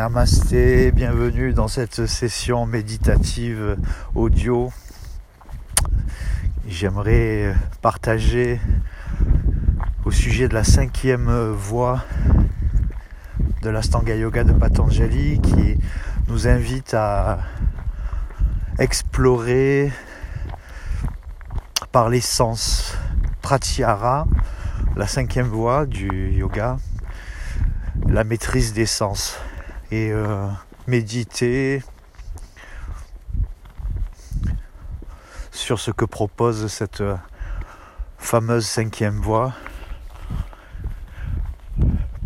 Namasté, bienvenue dans cette session méditative audio. J'aimerais partager au sujet de la cinquième voie de l'Astanga Yoga de Patanjali qui nous invite à explorer par les sens Pratyahara, la cinquième voie du yoga, la maîtrise des sens et euh, méditer sur ce que propose cette euh, fameuse cinquième voie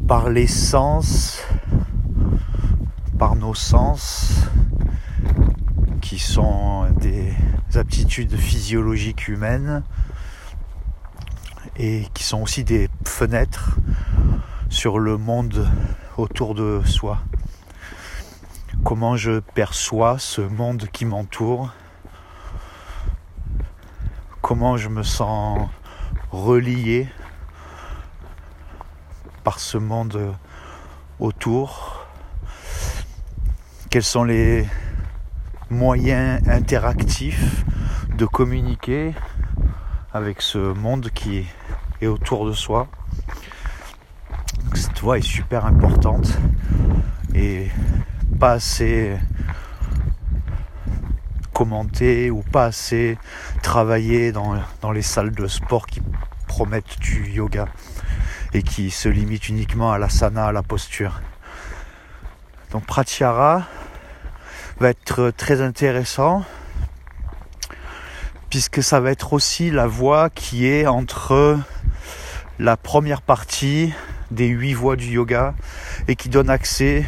par les sens, par nos sens qui sont des aptitudes physiologiques humaines et qui sont aussi des fenêtres sur le monde autour de soi. Comment je perçois ce monde qui m'entoure? Comment je me sens relié par ce monde autour? Quels sont les moyens interactifs de communiquer avec ce monde qui est autour de soi? Cette voix est super importante et pas assez commentée ou pas assez travaillée dans, dans les salles de sport qui promettent du yoga et qui se limitent uniquement à l'asana, à la posture. Donc Pratyahara va être très intéressant puisque ça va être aussi la voie qui est entre la première partie des huit voies du yoga et qui donne accès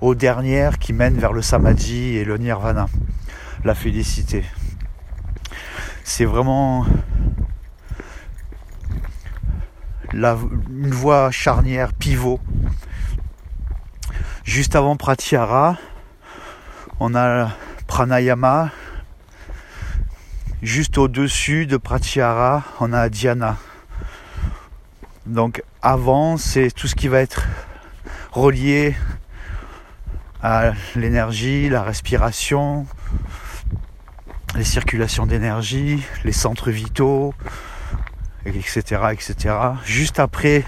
aux dernières qui mènent vers le samadhi et le nirvana, la félicité. C'est vraiment une voie charnière, pivot. Juste avant Pratyahara, on a Pranayama. Juste au-dessus de Pratyahara, on a Dhyana. Donc avant, c'est tout ce qui va être relié à l'énergie, la respiration, les circulations d'énergie, les centres vitaux, etc., etc. Juste après,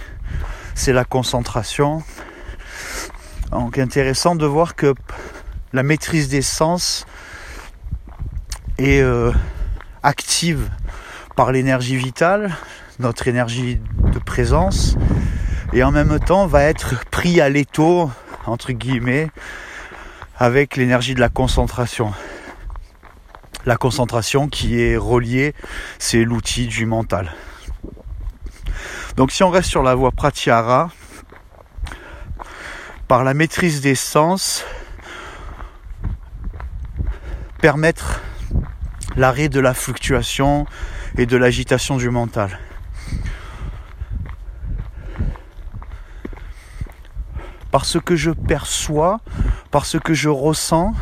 c'est la concentration. Donc intéressant de voir que la maîtrise des sens est euh, active par l'énergie vitale, notre énergie de présence, et en même temps va être pris à l'étau, entre guillemets, avec l'énergie de la concentration. La concentration qui est reliée, c'est l'outil du mental. Donc si on reste sur la voie pratyahara, par la maîtrise des sens, permettre l'arrêt de la fluctuation et de l'agitation du mental. Parce que je perçois, parce que je ressens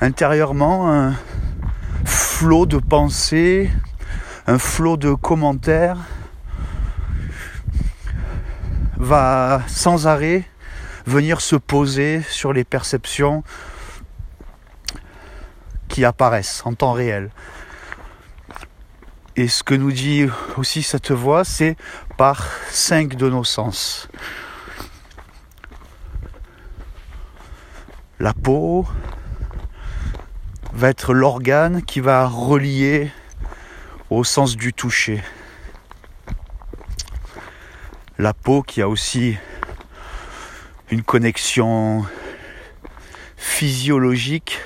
intérieurement un flot de pensées, un flot de commentaires va sans arrêt venir se poser sur les perceptions qui apparaissent en temps réel. Et ce que nous dit aussi cette voix, c'est par cinq de nos sens. La peau va être l'organe qui va relier au sens du toucher. La peau qui a aussi une connexion physiologique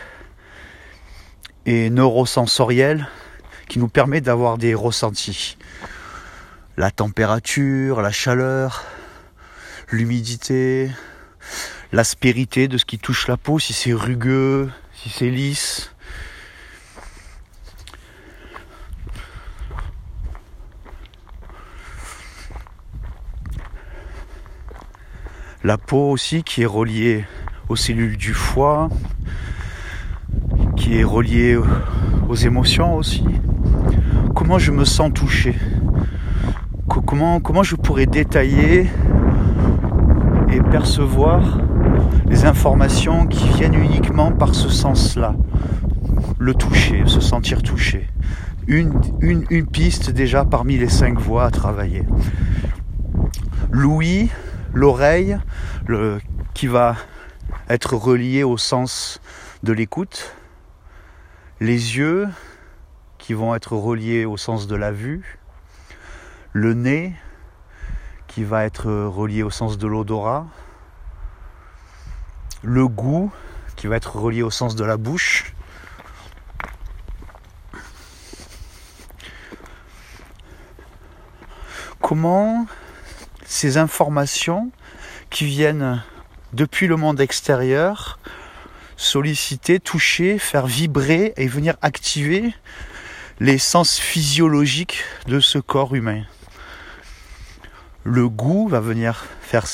et neurosensorielle qui nous permet d'avoir des ressentis. La température, la chaleur, l'humidité, l'aspérité de ce qui touche la peau, si c'est rugueux, si c'est lisse. La peau aussi qui est reliée aux cellules du foie, qui est reliée aux émotions aussi. Comment je me sens touché? Comment, comment je pourrais détailler et percevoir les informations qui viennent uniquement par ce sens-là. Le toucher, se sentir touché. Une, piste déjà parmi les cinq voies à travailler. L'ouïe, l'oreille, le, qui va être relié au sens de l'écoute. Les yeux, qui vont être reliés au sens de la vue. Le nez, qui va être relié au sens de l'odorat. Le goût, qui va être relié au sens de la bouche. Comment ces informations qui viennent depuis le monde extérieur solliciter, toucher, faire vibrer et venir activer les sens physiologiques de ce corps humain? Le goût va venir faire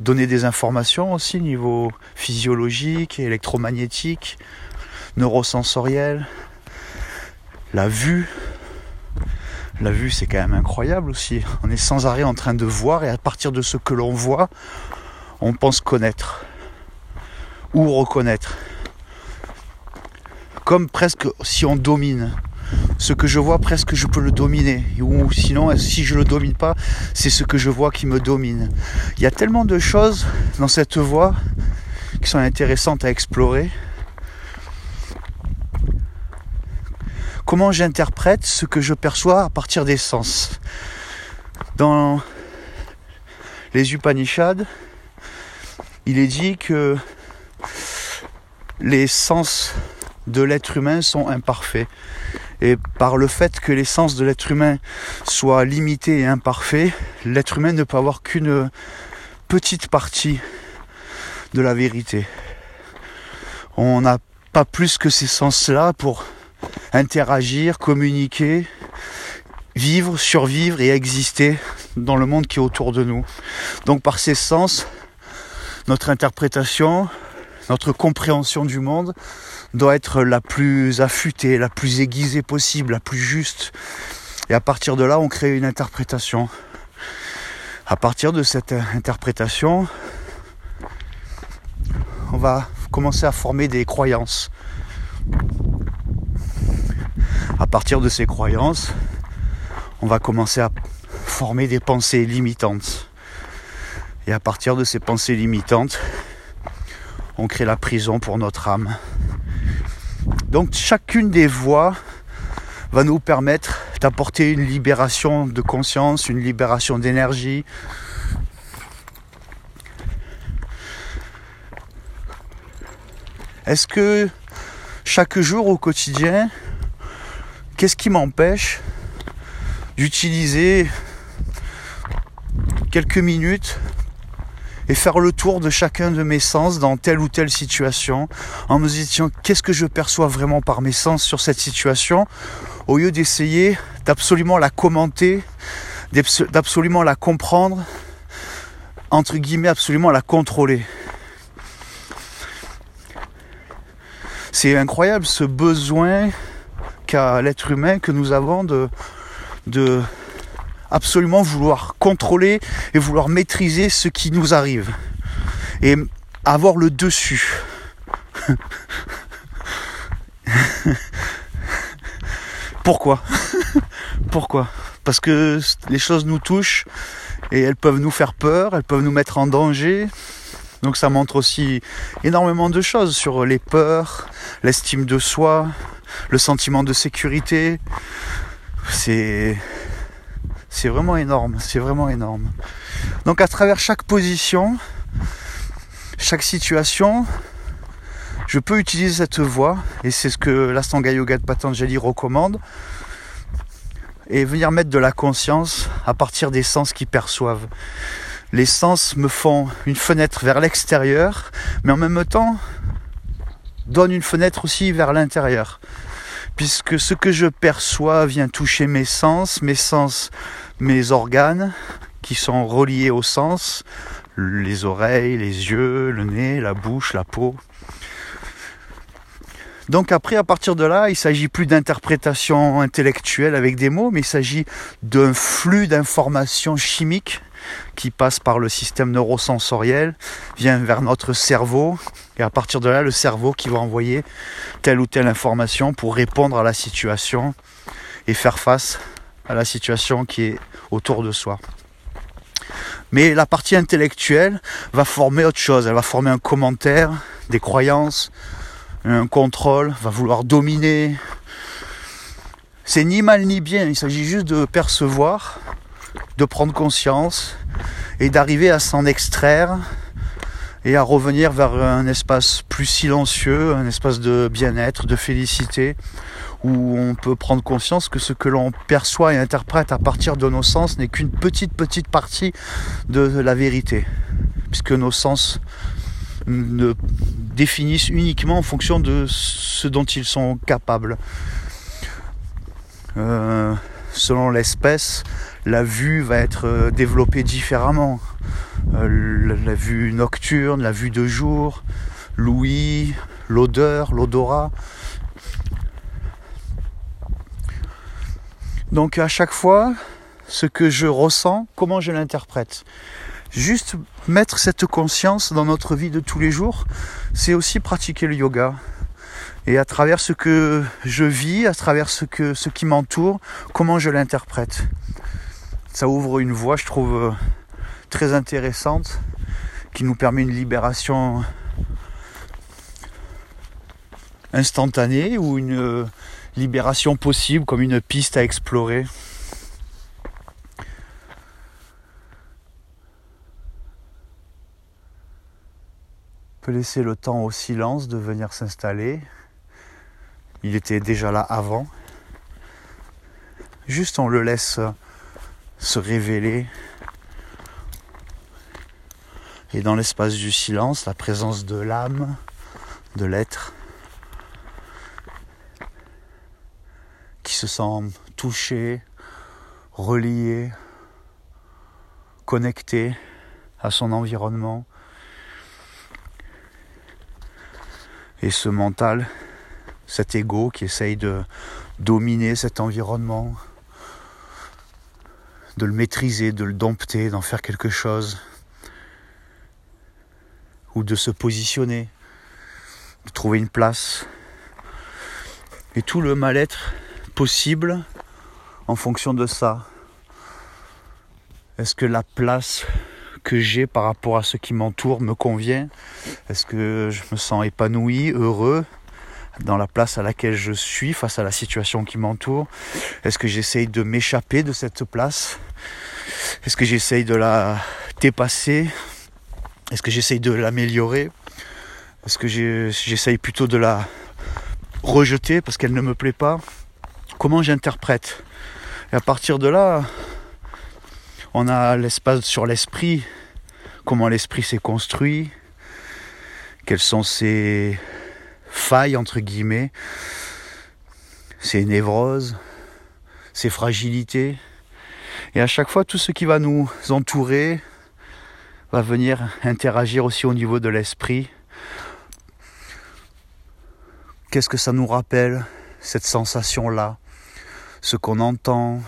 donner des informations aussi au niveau physiologique, électromagnétique, neurosensoriel. La vue, la vue c'est quand même incroyable aussi. On est sans arrêt en train de voir et à partir de ce que l'on voit, on pense connaître ou reconnaître. Comme presque si on domine. Ce que je vois, presque je peux le dominer. Ou sinon, si je ne le domine pas, c'est ce que je vois qui me domine. Il y a tellement de choses dans cette voie qui sont intéressantes à explorer. Comment j'interprète ce que je perçois à partir des sens? Dans les Upanishads, il est dit que les sens de l'être humain sont imparfaits. Et par le fait que les sens de l'être humain soient limités et imparfaits, l'être humain ne peut avoir qu'une petite partie de la vérité. On n'a pas plus que ces sens-là pour interagir, communiquer, vivre, survivre et exister dans le monde qui est autour de nous. Donc par ces sens, notre interprétation, notre compréhension du monde doit être la plus affûtée, la plus aiguisée possible, la plus juste. Et à partir de là, on crée une interprétation. À partir de cette interprétation, on va commencer à former des croyances. À partir de ces croyances, on va commencer à former des pensées limitantes. Et à partir de ces pensées limitantes, on crée la prison pour notre âme. Donc chacune des voies va nous permettre d'apporter une libération de conscience, une libération d'énergie. Est-ce que chaque jour au quotidien, qu'est-ce qui m'empêche d'utiliser quelques minutes et faire le tour de chacun de mes sens dans telle ou telle situation en me disant qu'est-ce que je perçois vraiment par mes sens sur cette situation au lieu d'essayer d'absolument la commenter, d'absolument la comprendre, entre guillemets absolument la contrôler. C'est incroyable ce besoin qu'a l'être humain que nous avons de, absolument vouloir contrôler et vouloir maîtriser ce qui nous arrive. Et avoir le dessus. Pourquoi? Pourquoi? Parce que les choses nous touchent et elles peuvent nous faire peur, elles peuvent nous mettre en danger. Donc ça montre aussi énormément de choses sur les peurs, l'estime de soi, le sentiment de sécurité. C'est c'est vraiment énorme, c'est vraiment énorme. Donc à travers chaque position, chaque situation, je peux utiliser cette voie, et c'est ce que l'Astanga Yoga de Patanjali recommande, et venir mettre de la conscience à partir des sens qui perçoivent. Les sens me font une fenêtre vers l'extérieur, mais en même temps donnent une fenêtre aussi vers l'intérieur. Puisque ce que je perçois vient toucher mes sens, mes sens mes organes qui sont reliés au sens, les oreilles, les yeux, le nez, la bouche, la peau. Donc après, à partir de là, il s'agit plus d'interprétation intellectuelle avec des mots, mais il s'agit d'un flux d'informations chimiques qui passe par le système neurosensoriel, vient vers notre cerveau, et à partir de là, le cerveau qui va envoyer telle ou telle information pour répondre à la situation et faire face à la situation qui est autour de soi. Mais la partie intellectuelle va former autre chose, elle va former un commentaire, des croyances, un contrôle, va vouloir dominer. C'est ni mal ni bien, il s'agit juste de percevoir, de prendre conscience et d'arriver à s'en extraire et à revenir vers un espace plus silencieux, un espace de bien-être, de félicité, où on peut prendre conscience que ce que l'on perçoit et interprète à partir de nos sens n'est qu'une petite petite partie de la vérité, puisque nos sens ne définissent uniquement en fonction de ce dont ils sont capables. Euh, selon l'espèce, la vue va être euh, développée différemment. Euh, la vue nocturne, la vue de jour, l'ouïe, l'odeur, l'odorat. Donc à chaque fois, ce que je ressens, comment je l'interprète? Juste mettre cette conscience dans notre vie de tous les jours, c'est aussi pratiquer le yoga. Et à travers ce que je vis, à travers ce, que, ce qui m'entoure, comment je l'interprète. Ça ouvre une voie, je trouve, très intéressante, qui nous permet une libération instantanée ou une libération possible comme une piste à explorer. Peut laisser le temps au silence de venir s'installer. Il était déjà là avant. Juste on le laisse se révéler. Et dans l'espace du silence, la présence de l'âme, de l'être, qui se sent touché, relié, connecté à son environnement. Et ce mental, cet ego qui essaye de dominer cet environnement, de le maîtriser, de le dompter, d'en faire quelque chose, ou de se positionner, de trouver une place. Et tout le mal-être possible en fonction de ça. Est-ce que la place que j'ai par rapport à ce qui m'entoure me convient. Est-ce que je me sens épanoui, heureux dans la place à laquelle je suis face à la situation qui m'entoure? Est-ce que j'essaye de m'échapper de cette place? Est-ce que j'essaye de la dépasser? Est-ce que j'essaye de l'améliorer? Est-ce que j'essaye plutôt de la rejeter parce qu'elle ne me plaît pas? Comment j'interprète? Et à partir de là, on a l'espace sur l'esprit, comment l'esprit s'est construit, quelles sont ses failles, entre guillemets, ses névroses, ses fragilités. Et à chaque fois, tout ce qui va nous entourer va venir interagir aussi au niveau de l'esprit. Qu'est-ce que ça nous rappelle, cette sensation-là Ce qu'on entend,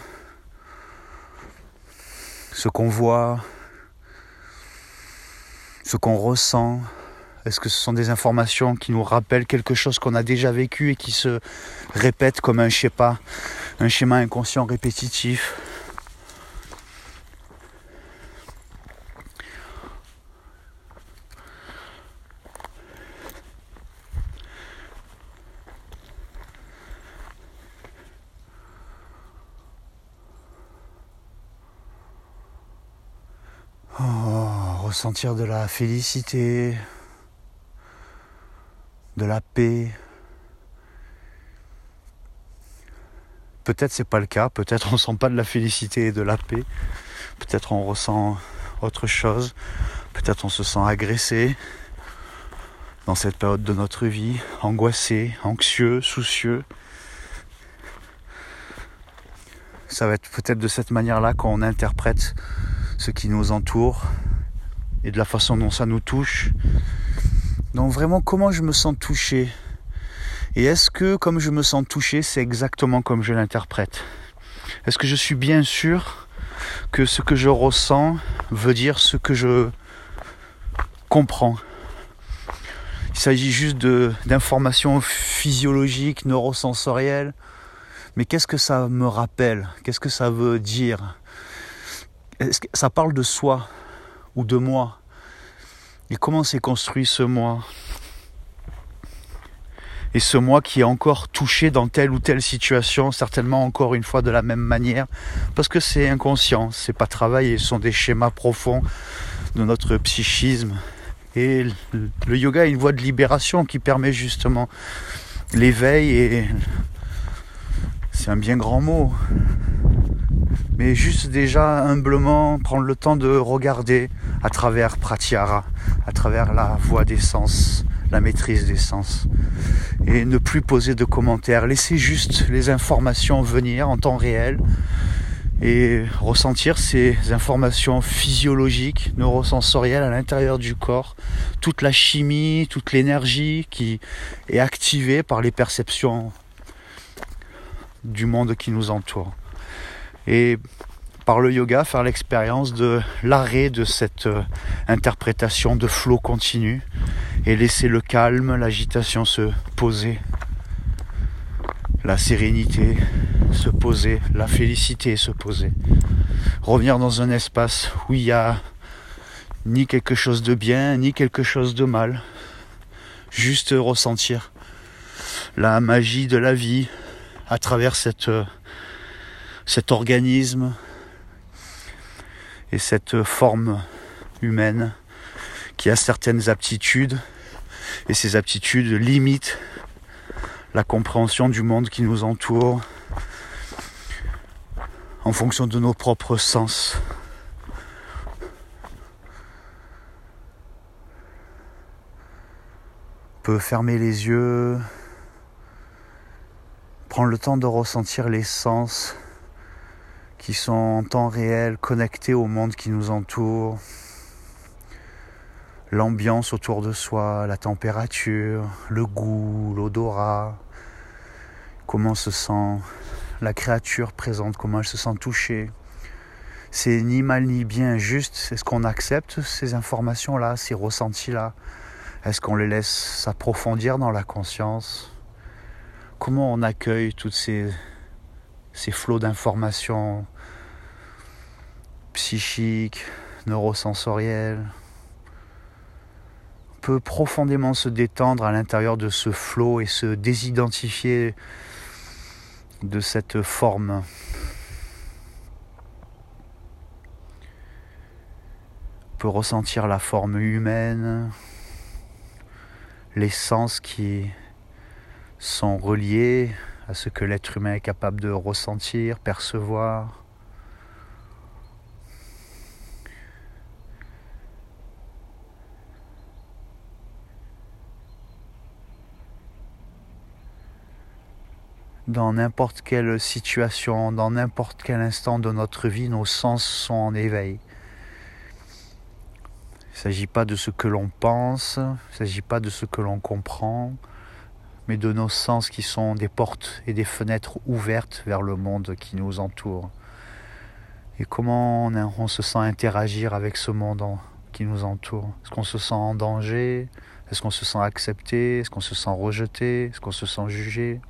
ce qu'on voit, ce qu'on ressent Est-ce que ce sont des informations qui nous rappellent quelque chose qu'on a déjà vécu et qui se répètent comme un schéma, un schéma inconscient répétitif? Ressentir de la félicité, de la paix. Peut-être c'est pas le cas, peut-être on sent pas de la félicité et de la paix, peut-être on ressent autre chose, peut-être on se sent agressé dans cette période de notre vie, angoissé, anxieux, soucieux. Ça va être peut-être de cette manière-là qu'on interprète ce qui nous entoure, et de la façon dont ça nous touche. Donc vraiment comment je me sens touché? Et est-ce que comme je me sens touché, c'est exactement comme je l'interprète? Est-ce que je suis bien sûr que ce que je ressens veut dire ce que je comprends? Il s'agit juste d'informations physiologiques, neurosensorielles. Mais qu'est-ce que ça me rappelle? Qu'est-ce que ça veut dire? Que ça parle de soi? Ou de moi Et comment s'est construit ce moi? Et ce moi qui est encore touché dans telle ou telle situation, certainement encore une fois de la même manière, parce que c'est inconscient, c'est pas travaillé, ce sont des schémas profonds de notre psychisme. Et le yoga est une voie de libération qui permet justement l'éveil et c'est un bien grand mot. Mais juste déjà humblement prendre le temps de regarder à travers Pratyahara, à travers la voie des sens, la maîtrise des sens. Et ne plus poser de commentaires, laisser juste les informations venir en temps réel et ressentir ces informations physiologiques, neurosensorielles à l'intérieur du corps, toute la chimie, toute l'énergie qui est activée par les perceptions du monde qui nous entoure. Et par le yoga, faire l'expérience de l'arrêt de cette euh, interprétation de flot continu et laisser le calme, l'agitation se poser, la sérénité se poser, la félicité se poser. Revenir dans un espace où il n'y a ni quelque chose de bien, ni quelque chose de mal. Juste ressentir la magie de la vie à travers cette, euh, cet organisme et cette forme humaine qui a certaines aptitudes et ces aptitudes limitent la compréhension du monde qui nous entoure en fonction de nos propres sens. On peut fermer les yeux, prendre le temps de ressentir les sens qui sont en temps réel connectés au monde qui nous entoure, l'ambiance autour de soi, la température, le goût, l'odorat, comment se sent la créature présente, comment elle se sent touchée. C'est ni mal ni bien, juste est-ce qu'on accepte ces informations-là, ces ressentis-là. Est-ce qu'on les laisse s'approfondir dans la conscience? Comment on accueille toutes ces, ces flots d'informations psychiques, neurosensorielles On peut profondément se détendre à l'intérieur de ce flot et se désidentifier de cette forme. On peut ressentir la forme humaine, les sens qui sont reliés à ce que l'être humain est capable de ressentir, percevoir. dans n'importe quelle situation, dans n'importe quel instant de notre vie, nos sens sont en éveil. Il ne s'agit pas de ce que l'on pense, il ne s'agit pas de ce que l'on comprend, mais de nos sens qui sont des portes et des fenêtres ouvertes vers le monde qui nous entoure. Et comment on, se sent interagir avec ce monde qui nous entoure? Est-ce qu'on se sent en danger? Est-ce qu'on se sent accepté? Est-ce qu'on se sent rejeté? Est-ce qu'on se sent jugé?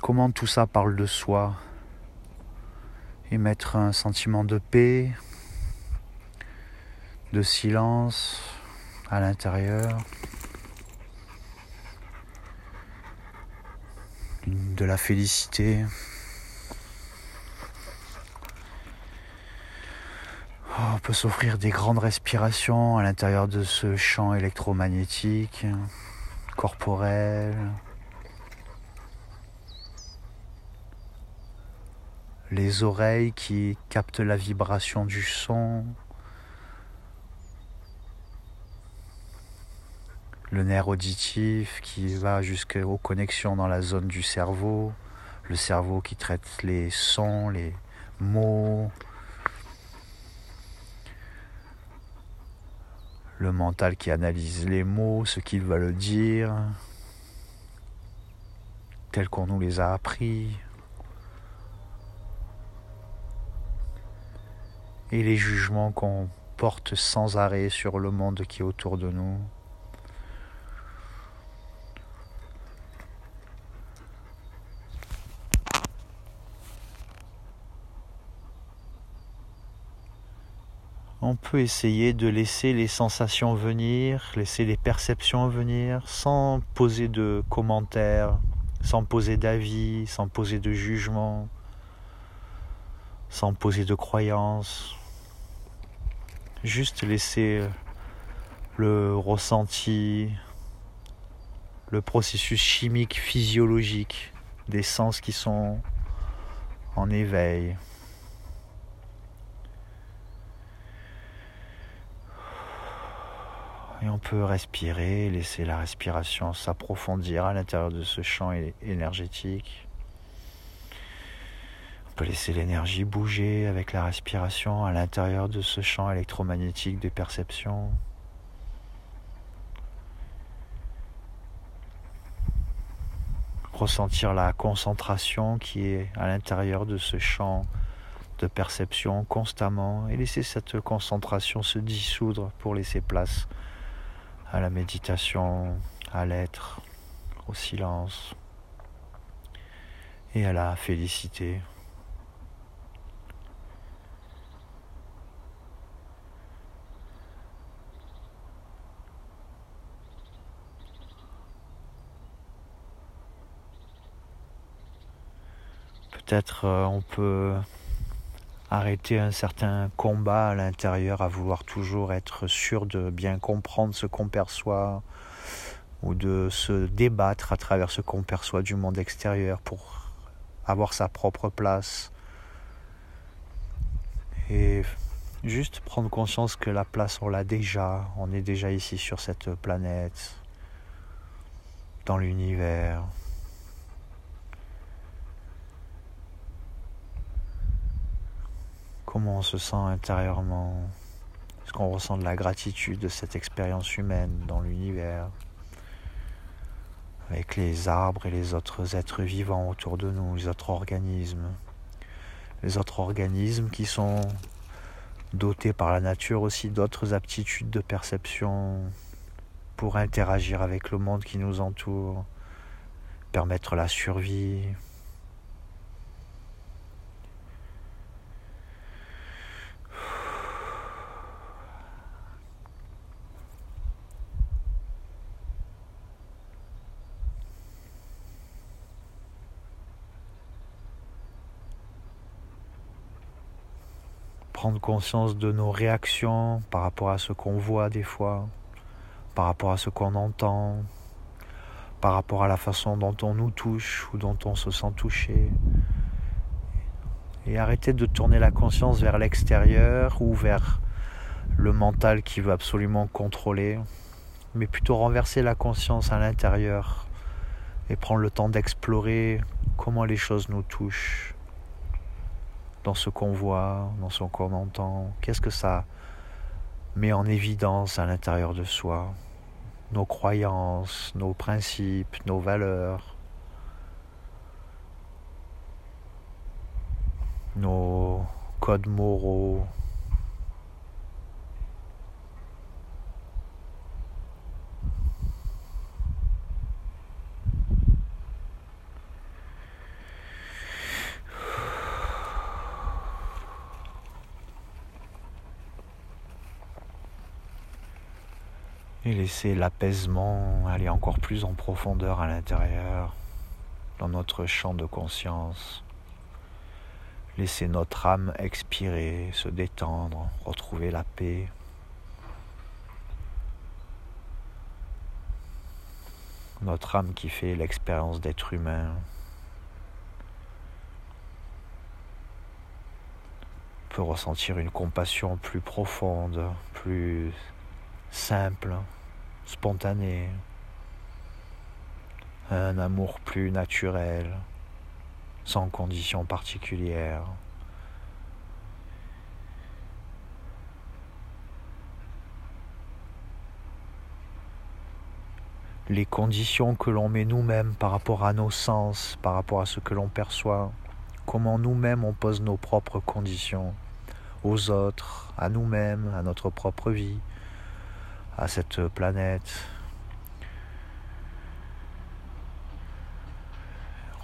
Comment tout ça parle de soi? Et mettre un sentiment de paix, de silence à l'intérieur, de la félicité. Oh, on peut s'offrir des grandes respirations à l'intérieur de ce champ électromagnétique, corporel. les oreilles qui captent la vibration du son, le nerf auditif qui va jusqu'aux connexions dans la zone du cerveau, le cerveau qui traite les sons, les mots, le mental qui analyse les mots, ce qu'ils veulent dire, tels qu'on nous les a appris. et les jugements qu'on porte sans arrêt sur le monde qui est autour de nous. On peut essayer de laisser les sensations venir, laisser les perceptions venir sans poser de commentaires, sans poser d'avis, sans poser de jugement, sans poser de croyances. Juste laisser le ressenti, le processus chimique, physiologique des sens qui sont en éveil. Et on peut respirer, laisser la respiration s'approfondir à l'intérieur de ce champ énergétique. On peut laisser l'énergie bouger avec la respiration à l'intérieur de ce champ électromagnétique des perceptions. Ressentir la concentration qui est à l'intérieur de ce champ de perception constamment et laisser cette concentration se dissoudre pour laisser place à la méditation, à l'être, au silence et à la félicité. Peut-être euh, on peut arrêter un certain combat à l'intérieur, à vouloir toujours être sûr de bien comprendre ce qu'on perçoit ou de se débattre à travers ce qu'on perçoit du monde extérieur pour avoir sa propre place. Et juste prendre conscience que la place, on l'a déjà, on est déjà ici sur cette planète, dans l'univers. Comment on se sent intérieurement? Est-ce qu'on ressent de la gratitude de cette expérience humaine dans l'univers? Avec les arbres et les autres êtres vivants autour de nous, les autres organismes. Les autres organismes qui sont dotés par la nature aussi d'autres aptitudes de perception pour interagir avec le monde qui nous entoure, permettre la survie, conscience de nos réactions par rapport à ce qu'on voit des fois, par rapport à ce qu'on entend, par rapport à la façon dont on nous touche ou dont on se sent touché. Et arrêter de tourner la conscience vers l'extérieur ou vers le mental qui veut absolument contrôler, mais plutôt renverser la conscience à l'intérieur et prendre le temps d'explorer comment les choses nous touchent, dans ce qu'on voit, dans ce qu'on entend Qu'est-ce que ça met en évidence à l'intérieur de soi? Nos croyances, nos principes, nos valeurs, nos codes moraux, et laisser l'apaisement aller encore plus en profondeur à l'intérieur, dans notre champ de conscience. Laisser notre âme expirer, se détendre, retrouver la paix. Notre âme qui fait l'expérience d'être humain. peut ressentir une compassion plus profonde, plus simple, spontané, un amour plus naturel, sans conditions particulières. les conditions que l'on met nous-mêmes par rapport à nos sens, par rapport à ce que l'on perçoit, comment nous-mêmes on pose nos propres conditions aux autres, à nous-mêmes, à notre propre vie, à cette planète.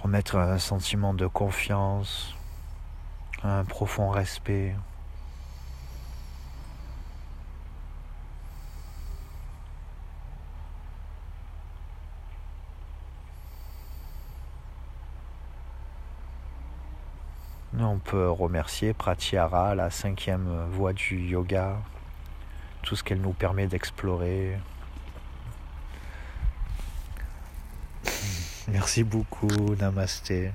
Remettre un sentiment de confiance, un profond respect. On peut remercier Pratyahara, la cinquième voie du yoga, tout ce qu'elle nous permet d'explorer. Merci beaucoup, namasté.